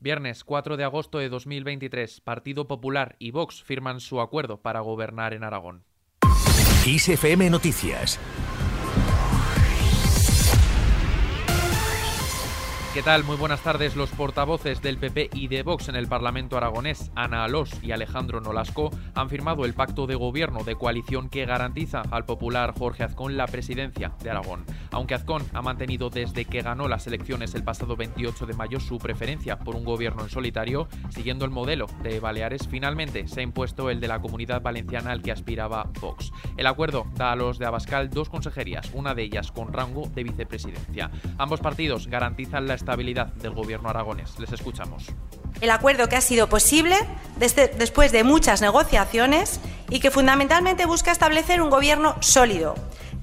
Viernes 4 de agosto de 2023, Partido Popular y Vox firman su acuerdo para gobernar en Aragón. ISFM Noticias ¿Qué tal? Muy buenas tardes. Los portavoces del PP y de Vox en el Parlamento aragonés, Ana Alós y Alejandro Nolasco, han firmado el pacto de gobierno de coalición que garantiza al popular Jorge Azcón la presidencia de Aragón. Aunque Azcón ha mantenido desde que ganó las elecciones el pasado 28 de mayo su preferencia por un gobierno en solitario, siguiendo el modelo de Baleares, finalmente se ha impuesto el de la comunidad valenciana al que aspiraba Vox. El acuerdo da a los de Abascal dos consejerías, una de ellas con rango de vicepresidencia. Ambos partidos garantizan la estabilidad del gobierno aragonés. Les escuchamos. El acuerdo que ha sido posible desde, después de muchas negociaciones y que fundamentalmente busca establecer un gobierno sólido,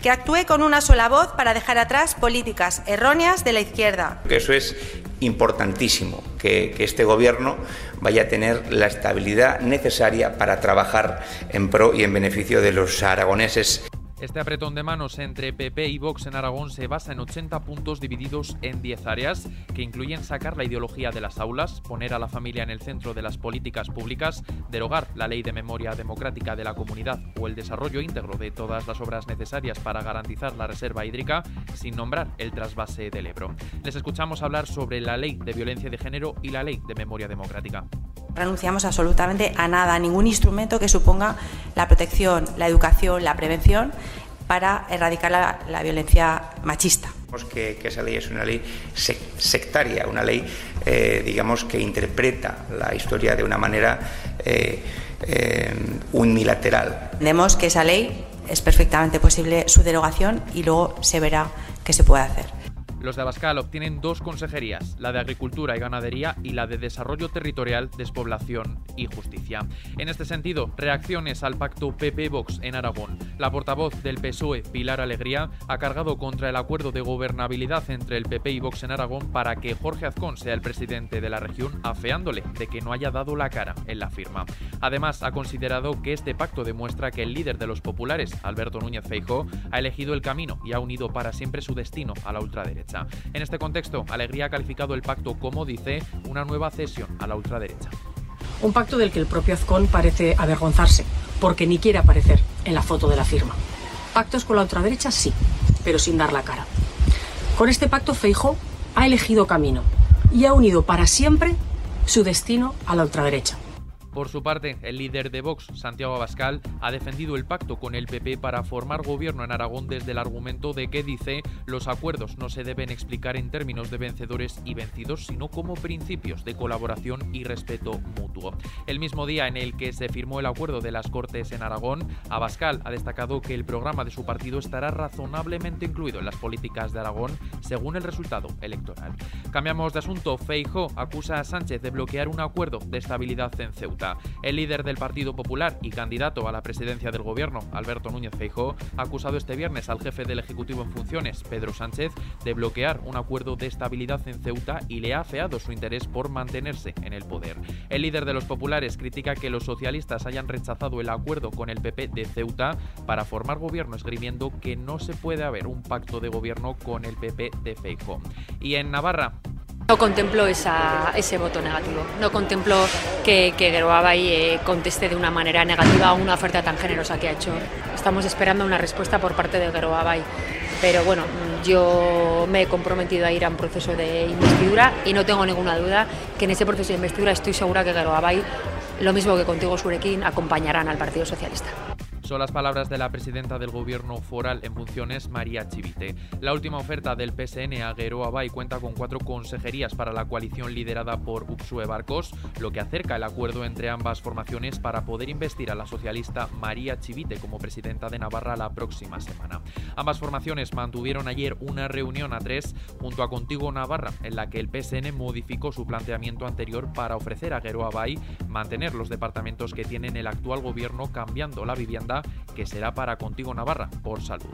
que actúe con una sola voz para dejar atrás políticas erróneas de la izquierda. Eso es importantísimo, que, que, este Gobierno vaya a tener la estabilidad necesaria para trabajar en pro y en beneficio de los aragoneses. Este apretón de manos entre PP y Vox en Aragón se basa en 80 puntos divididos en 10 áreas, que incluyen sacar la ideología de las aulas, poner a la familia en el centro de las políticas públicas, derogar la ley de memoria democrática de la comunidad o el desarrollo íntegro de todas las obras necesarias para garantizar la reserva hídrica, sin nombrar el trasvase del Ebro. Les escuchamos hablar sobre la ley de violencia de género y la ley de memoria democrática renunciamos absolutamente a nada, a ningún instrumento que suponga la protección, la educación, la prevención para erradicar la, la violencia machista. Que, que, esa ley es una ley sectaria, una ley, eh, digamos, que interpreta la historia de una manera eh, eh, unilateral. Entendemos que esa ley es perfectamente posible su derogación y luego se verá qué se puede hacer. Los de Abascal obtienen dos consejerías, la de Agricultura y Ganadería y la de Desarrollo Territorial, Despoblación y Justicia. En este sentido, reacciones al pacto PP-Vox en Aragón. La portavoz del PSOE, Pilar Alegría, ha cargado contra el acuerdo de gobernabilidad entre el PP y Vox en Aragón para que Jorge Azcón sea el presidente de la región, afeándole de que no haya dado la cara en la firma. Además, ha considerado que este pacto demuestra que el líder de los populares, Alberto Núñez Feijó, ha elegido el camino y ha unido para siempre su destino a la ultraderecha. En este contexto, Alegría ha calificado el pacto como, dice, una nueva cesión a la ultraderecha. Un pacto del que el propio Azcón parece avergonzarse, porque ni quiere aparecer en la foto de la firma. Pactos con la ultraderecha sí, pero sin dar la cara. Con este pacto Feijo ha elegido camino y ha unido para siempre su destino a la ultraderecha. Por su parte, el líder de Vox, Santiago Abascal, ha defendido el pacto con el PP para formar gobierno en Aragón desde el argumento de que dice los acuerdos no se deben explicar en términos de vencedores y vencidos, sino como principios de colaboración y respeto mutuo. El mismo día en el que se firmó el acuerdo de las Cortes en Aragón, Abascal ha destacado que el programa de su partido estará razonablemente incluido en las políticas de Aragón según el resultado electoral. Cambiamos de asunto. Feijo acusa a Sánchez de bloquear un acuerdo de estabilidad en Ceuta. El líder del Partido Popular y candidato a la presidencia del gobierno, Alberto Núñez Feijóo, ha acusado este viernes al jefe del Ejecutivo en funciones, Pedro Sánchez, de bloquear un acuerdo de estabilidad en Ceuta y le ha afeado su interés por mantenerse en el poder. El líder de los populares critica que los socialistas hayan rechazado el acuerdo con el PP de Ceuta para formar gobierno, esgrimiendo que no se puede haber un pacto de gobierno con el PP de Feijóo. Y en Navarra, no contemplo esa, ese voto negativo. No contemplo que, que Geroabay eh, conteste de una manera negativa a una oferta tan generosa que ha hecho. Estamos esperando una respuesta por parte de Geroabay. Pero bueno, yo me he comprometido a ir a un proceso de investidura y no tengo ninguna duda que en ese proceso de investidura estoy segura que Geroabay, lo mismo que contigo Surekin, acompañarán al Partido Socialista. Son las palabras de la presidenta del gobierno foral en funciones, María Chivite. La última oferta del PSN a Gueroa Bay cuenta con cuatro consejerías para la coalición liderada por Uxue Barcos, lo que acerca el acuerdo entre ambas formaciones para poder investir a la socialista María Chivite como presidenta de Navarra la próxima semana. Ambas formaciones mantuvieron ayer una reunión a tres junto a Contigo Navarra, en la que el PSN modificó su planteamiento anterior para ofrecer a Gueroa Bay mantener los departamentos que tienen el actual gobierno cambiando la vivienda que será para Contigo Navarra, por salud.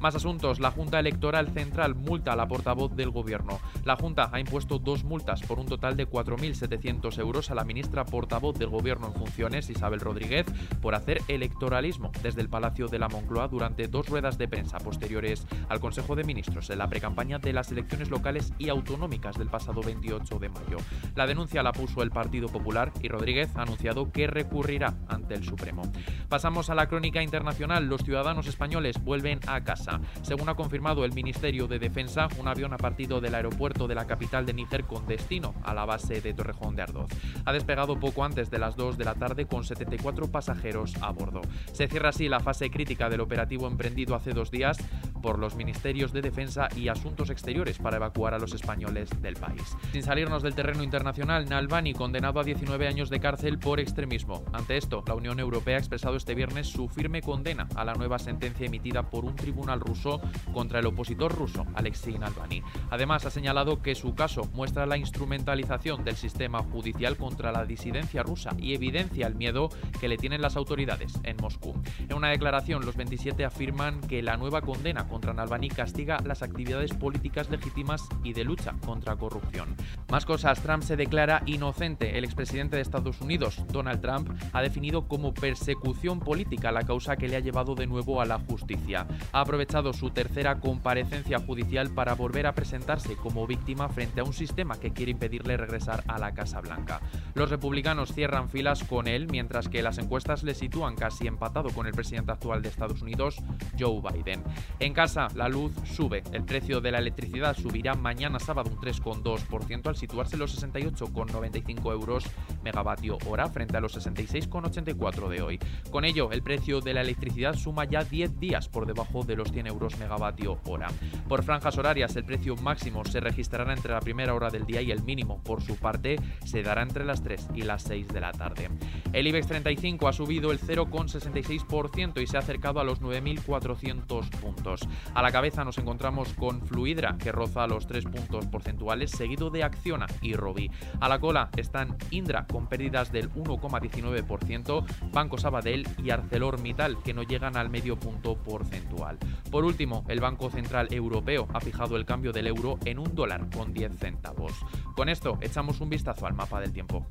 Más asuntos, la Junta Electoral Central multa a la portavoz del Gobierno. La Junta ha impuesto dos multas por un total de 4.700 euros a la ministra portavoz del Gobierno en funciones, Isabel Rodríguez, por hacer electoralismo desde el Palacio de la Moncloa durante dos ruedas de prensa posteriores al Consejo de Ministros en la precampaña de las elecciones locales y autonómicas del pasado 28 de mayo. La denuncia la puso el Partido Popular y Rodríguez ha anunciado que recurrirá ante el Supremo. Pasamos a la crónica internacional. Los ciudadanos españoles vuelven a casa. Según ha confirmado el Ministerio de Defensa, un avión ha partido del aeropuerto de la capital de Níger con destino a la base de Torrejón de Ardoz. Ha despegado poco antes de las 2 de la tarde con 74 pasajeros a bordo. Se cierra así la fase crítica del operativo emprendido hace dos días por los Ministerios de Defensa y Asuntos Exteriores para evacuar a los españoles del país. Sin salirnos del terreno internacional, Nalbani condenado a 19 años de cárcel por extremismo. Ante esto, la Unión Europea ha expresado este viernes su firme condena a la nueva sentencia emitida por un tribunal ruso contra el opositor ruso, Alexei Navalny. Además, ha señalado que su caso muestra la instrumentalización del sistema judicial contra la disidencia rusa y evidencia el miedo que le tienen las autoridades en Moscú. En una declaración, los 27 afirman que la nueva condena contra Navalny castiga las actividades políticas legítimas y de lucha contra corrupción. Más cosas, Trump se declara inocente. El expresidente de Estados Unidos, Donald Trump, ha definido como persecución política la causa que le ha llevado de nuevo a la justicia. Ha aprovechado su tercera comparecencia judicial para volver a presentarse como víctima frente a un sistema que quiere impedirle regresar a la Casa Blanca. Los republicanos cierran filas con él, mientras que las encuestas le sitúan casi empatado con el presidente actual de Estados Unidos, Joe Biden. En casa, la luz sube. El precio de la electricidad subirá mañana sábado un 3,2% al situarse los 68,95 euros megavatio hora frente a los 66,84 de hoy. Con ello, el precio de la electricidad suma ya 10 días por debajo de los 100 euros megavatio hora. Por franjas horarias, el precio máximo se registrará entre la primera hora del día y el mínimo, por su parte, se dará entre las 3 y las 6 de la tarde. El IBEX 35 ha subido el 0,66% y se ha acercado a los 9.400 puntos. A la cabeza nos encontramos con Fluidra, que roza los 3 puntos porcentuales, seguido de Acciona y Robi. A la cola están Indra, con pérdidas del 1,19%, Banco Sabadell y ArcelorMittal, que no llegan al medio punto porcentual. Por último, el Banco Central Europeo ha fijado el cambio del euro en un dólar con 10 centavos. Con esto, echamos un vistazo al mapa del tiempo.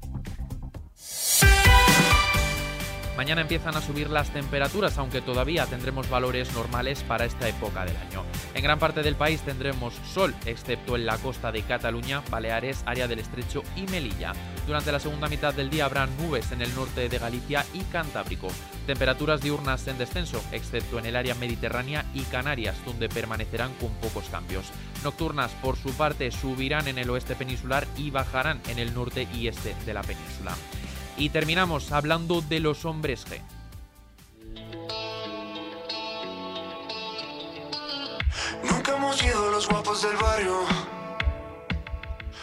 Mañana empiezan a subir las temperaturas, aunque todavía tendremos valores normales para esta época del año. En gran parte del país tendremos sol, excepto en la costa de Cataluña, Baleares, área del Estrecho y Melilla. Durante la segunda mitad del día habrá nubes en el norte de Galicia y Cantábrico. Temperaturas diurnas en descenso, excepto en el área mediterránea y Canarias, donde permanecerán con pocos cambios. Nocturnas, por su parte, subirán en el oeste peninsular y bajarán en el norte y este de la península. Y terminamos hablando de los hombres G. Nunca hemos sido los guapos del barrio.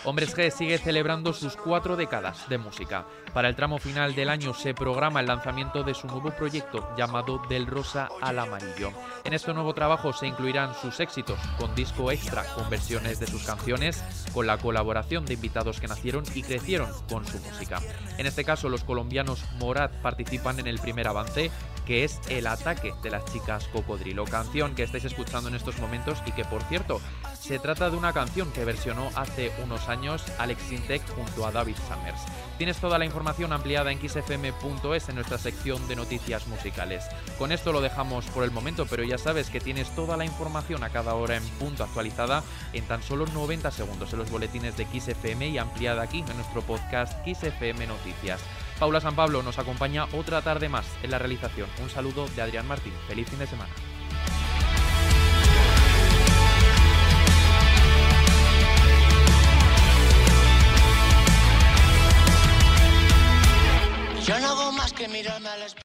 Hombres G sigue celebrando sus cuatro décadas de música. Para el tramo final del año se programa el lanzamiento de su nuevo proyecto llamado Del Rosa al Amarillo. En este nuevo trabajo se incluirán sus éxitos con disco extra, con versiones de sus canciones, con la colaboración de invitados que nacieron y crecieron con su música. En este caso los colombianos Morat participan en el primer avance que es El ataque de las chicas cocodrilo, canción que estáis escuchando en estos momentos y que por cierto se trata de una canción que versionó hace unos años Alex Sintek junto a David Summers. Tienes toda la información ampliada en xfm.es en nuestra sección de noticias musicales. Con esto lo dejamos por el momento, pero ya sabes que tienes toda la información a cada hora en punto actualizada en tan solo 90 segundos en los boletines de XFM y ampliada aquí en nuestro podcast XFM Noticias. Paula San Pablo nos acompaña otra tarde más en la realización. Un saludo de Adrián Martín. Feliz fin de semana. Que mirarme al espejo.